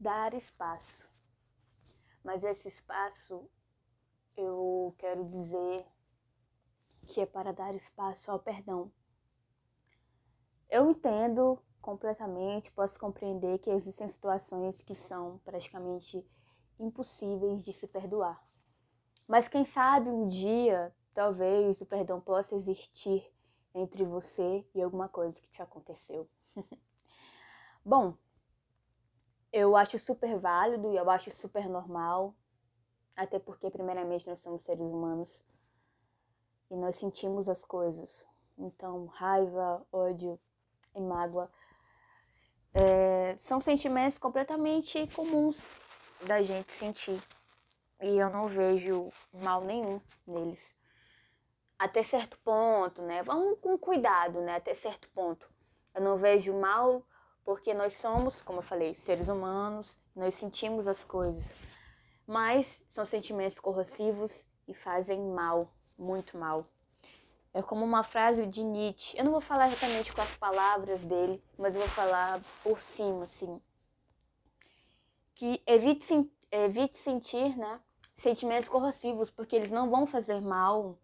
dar espaço. Mas esse espaço eu quero dizer que é para dar espaço ao perdão. Eu entendo completamente, posso compreender que existem situações que são praticamente impossíveis de se perdoar. Mas quem sabe um dia, talvez o perdão possa existir entre você e alguma coisa que te aconteceu. Bom, eu acho super válido e eu acho super normal, até porque, primeiramente, nós somos seres humanos e nós sentimos as coisas. Então, raiva, ódio e mágoa é, são sentimentos completamente comuns da gente sentir. E eu não vejo mal nenhum neles. Até certo ponto, né? Vamos com cuidado, né? Até certo ponto. Eu não vejo mal porque nós somos, como eu falei, seres humanos, nós sentimos as coisas. Mas são sentimentos corrosivos e fazem mal, muito mal. É como uma frase de Nietzsche. Eu não vou falar exatamente com as palavras dele, mas eu vou falar por cima, assim. Que evite, evite sentir, né? Sentimentos corrosivos, porque eles não vão fazer mal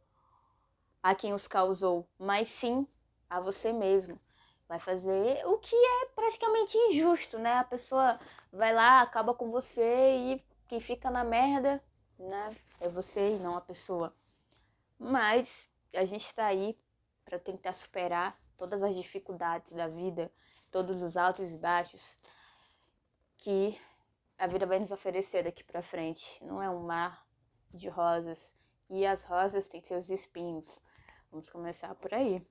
a quem os causou, mas sim a você mesmo. Vai fazer o que é praticamente injusto, né? A pessoa vai lá, acaba com você e quem fica na merda, né? É você e não a pessoa. Mas a gente está aí para tentar superar todas as dificuldades da vida, todos os altos e baixos que a vida vai nos oferecer daqui para frente. Não é um mar de rosas e as rosas têm seus espinhos. Vamos começar por aí.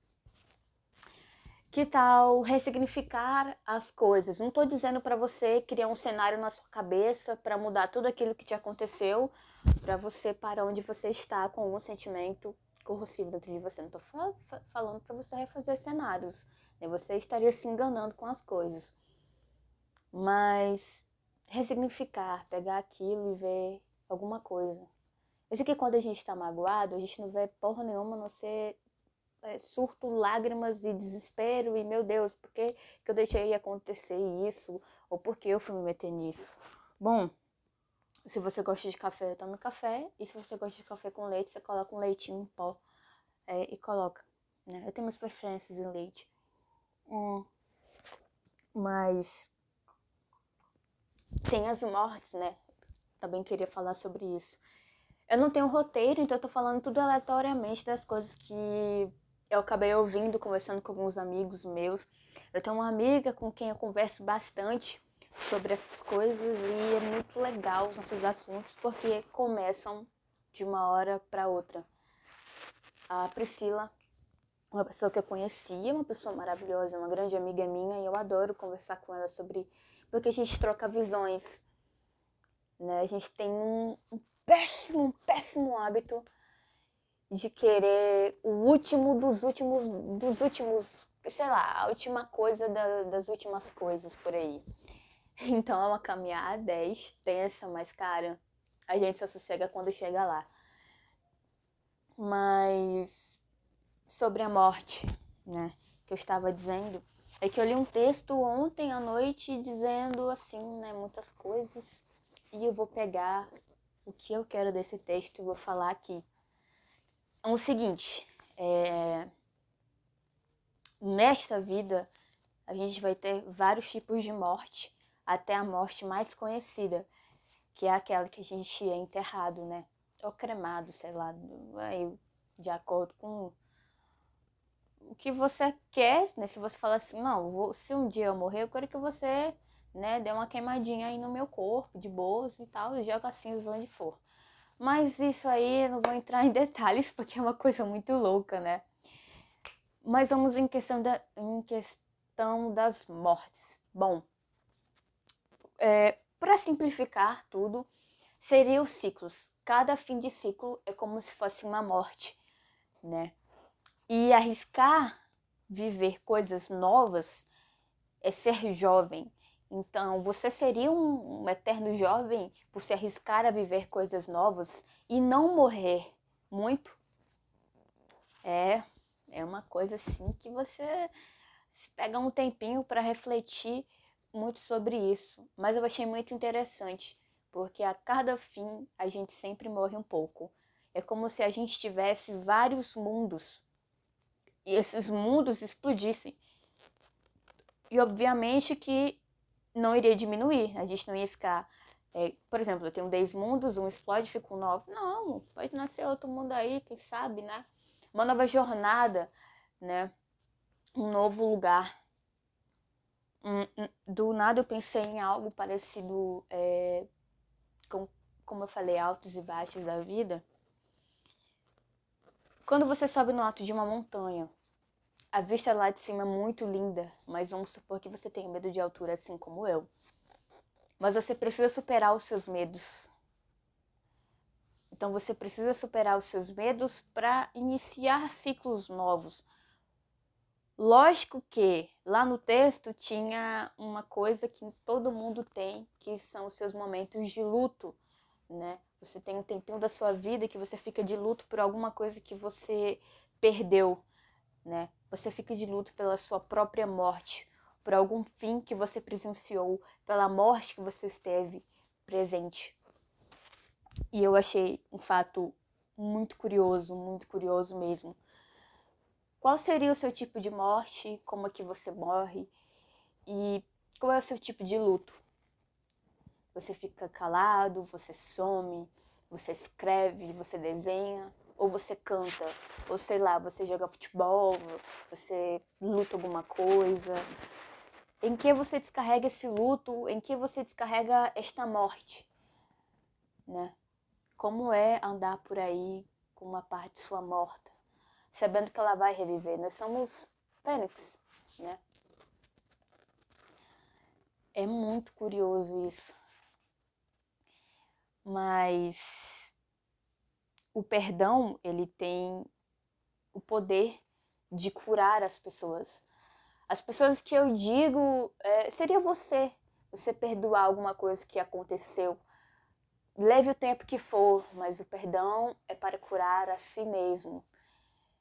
Que tal ressignificar as coisas? Não estou dizendo para você criar um cenário na sua cabeça para mudar tudo aquilo que te aconteceu, para você para onde você está com um sentimento corrosivo dentro de você. Não tô fal falando para você refazer cenários. Né? Você estaria se enganando com as coisas. Mas ressignificar, pegar aquilo e ver alguma coisa. Eu sei que quando a gente está magoado, a gente não vê porra nenhuma, a não ser é, surto, lágrimas e desespero. E meu Deus, por que, que eu deixei acontecer isso? Ou por que eu fui me meter nisso? Bom, se você gosta de café, tome café. E se você gosta de café com leite, você coloca um leitinho em pó é, e coloca. Né? Eu tenho minhas preferências em leite. Hum. Mas tem as mortes, né? Também queria falar sobre isso. Eu não tenho roteiro, então eu tô falando tudo aleatoriamente das coisas que eu acabei ouvindo, conversando com alguns amigos meus. Eu tenho uma amiga com quem eu converso bastante sobre essas coisas e é muito legal os nossos assuntos porque começam de uma hora para outra. A Priscila, uma pessoa que eu conhecia, uma pessoa maravilhosa, uma grande amiga minha, e eu adoro conversar com ela sobre porque a gente troca visões, né? A gente tem um, um péssimo, um péssimo hábito de querer o último dos últimos, dos últimos, sei lá, a última coisa da, das últimas coisas por aí. Então é uma caminhada, é extensa, mas cara, a gente só sossega quando chega lá. Mas sobre a morte, né, que eu estava dizendo, é que eu li um texto ontem à noite dizendo assim, né, muitas coisas, e eu vou pegar o que eu quero desse texto e vou falar aqui. É o seguinte, é... nesta vida a gente vai ter vários tipos de morte até a morte mais conhecida, que é aquela que a gente é enterrado, né? Ou cremado, sei lá, aí, de acordo com o que você quer, né? Se você fala assim, não, vou, se um dia eu morrer, eu quero que você, né, dê uma queimadinha aí no meu corpo, de boas e tal, e joga cinzas onde for. Mas isso aí eu não vou entrar em detalhes, porque é uma coisa muito louca, né? Mas vamos em questão, da, em questão das mortes. Bom, é, para simplificar tudo, seriam os ciclos. Cada fim de ciclo é como se fosse uma morte, né? E arriscar viver coisas novas é ser jovem. Então, você seria um, eterno jovem por se arriscar a viver coisas novas e não morrer muito? É, é uma coisa assim que você pega um tempinho para refletir muito sobre isso, mas eu achei muito interessante, porque a cada fim a gente sempre morre um pouco. É como se a gente tivesse vários mundos e esses mundos explodissem. E obviamente que não iria diminuir, a gente não ia ficar. É, por exemplo, eu tenho 10 mundos, um explode, fica um novo. Não, pode nascer outro mundo aí, quem sabe, né? Uma nova jornada, né? Um novo lugar. do nada eu pensei em algo parecido é, com, como eu falei, altos e baixos da vida. Quando você sobe no alto de uma montanha, a vista lá de cima é muito linda, mas vamos supor que você tenha medo de altura assim como eu. Mas você precisa superar os seus medos. Então você precisa superar os seus medos para iniciar ciclos novos. Lógico que lá no texto tinha uma coisa que todo mundo tem, que são os seus momentos de luto, né? Você tem um tempinho da sua vida que você fica de luto por alguma coisa que você perdeu, né? Você fica de luto pela sua própria morte, por algum fim que você presenciou, pela morte que você esteve presente. E eu achei um fato muito curioso, muito curioso mesmo. Qual seria o seu tipo de morte? Como é que você morre? E qual é o seu tipo de luto? Você fica calado, você some, você escreve, você desenha, ou você canta, ou sei lá, você joga futebol, você luta alguma coisa. Em que você descarrega esse luto? Em que você descarrega esta morte? Né? Como é andar por aí com uma parte sua morta, sabendo que ela vai reviver? Nós somos fênix, né? É muito curioso isso. Mas o perdão ele tem o poder de curar as pessoas. As pessoas que eu digo é, seria você, você perdoar alguma coisa que aconteceu. Leve o tempo que for, mas o perdão é para curar a si mesmo.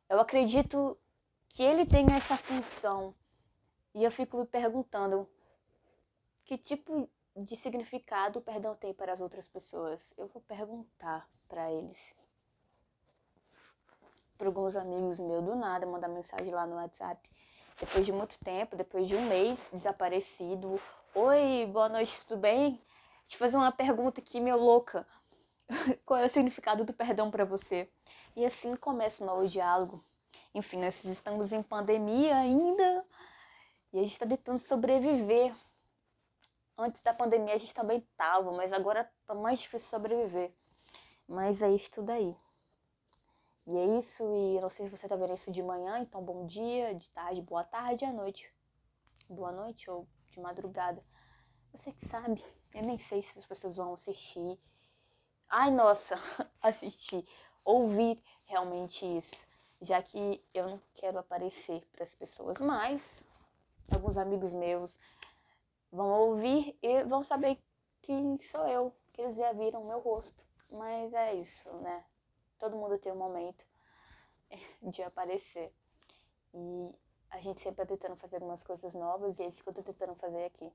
Eu acredito que ele tem essa função. E eu fico me perguntando que tipo de significado o perdão tem para as outras pessoas. Eu vou perguntar para eles para alguns amigos meus do nada, mandar mensagem lá no WhatsApp. Depois de muito tempo, depois de um mês desaparecido. Oi, boa noite, tudo bem? Eu fazer uma pergunta aqui, meu louca. Qual é o significado do perdão para você? E assim começa o novo diálogo. Enfim, nós estamos em pandemia ainda e a gente está tentando sobreviver. Antes da pandemia a gente também estava, mas agora está mais difícil sobreviver. Mas é isso tudo aí. E é isso, e não sei se você tá vendo isso de manhã, então bom dia, de tarde, boa tarde, à noite. Boa noite ou de madrugada. Você que sabe, eu nem sei se as pessoas vão assistir. Ai, nossa, assistir, ouvir realmente isso, já que eu não quero aparecer para as pessoas, mas alguns amigos meus vão ouvir e vão saber que sou eu, que eles já viram meu rosto. Mas é isso, né? Todo mundo tem um momento de aparecer. E a gente sempre tá tentando fazer algumas coisas novas e é isso que eu tô tentando fazer aqui.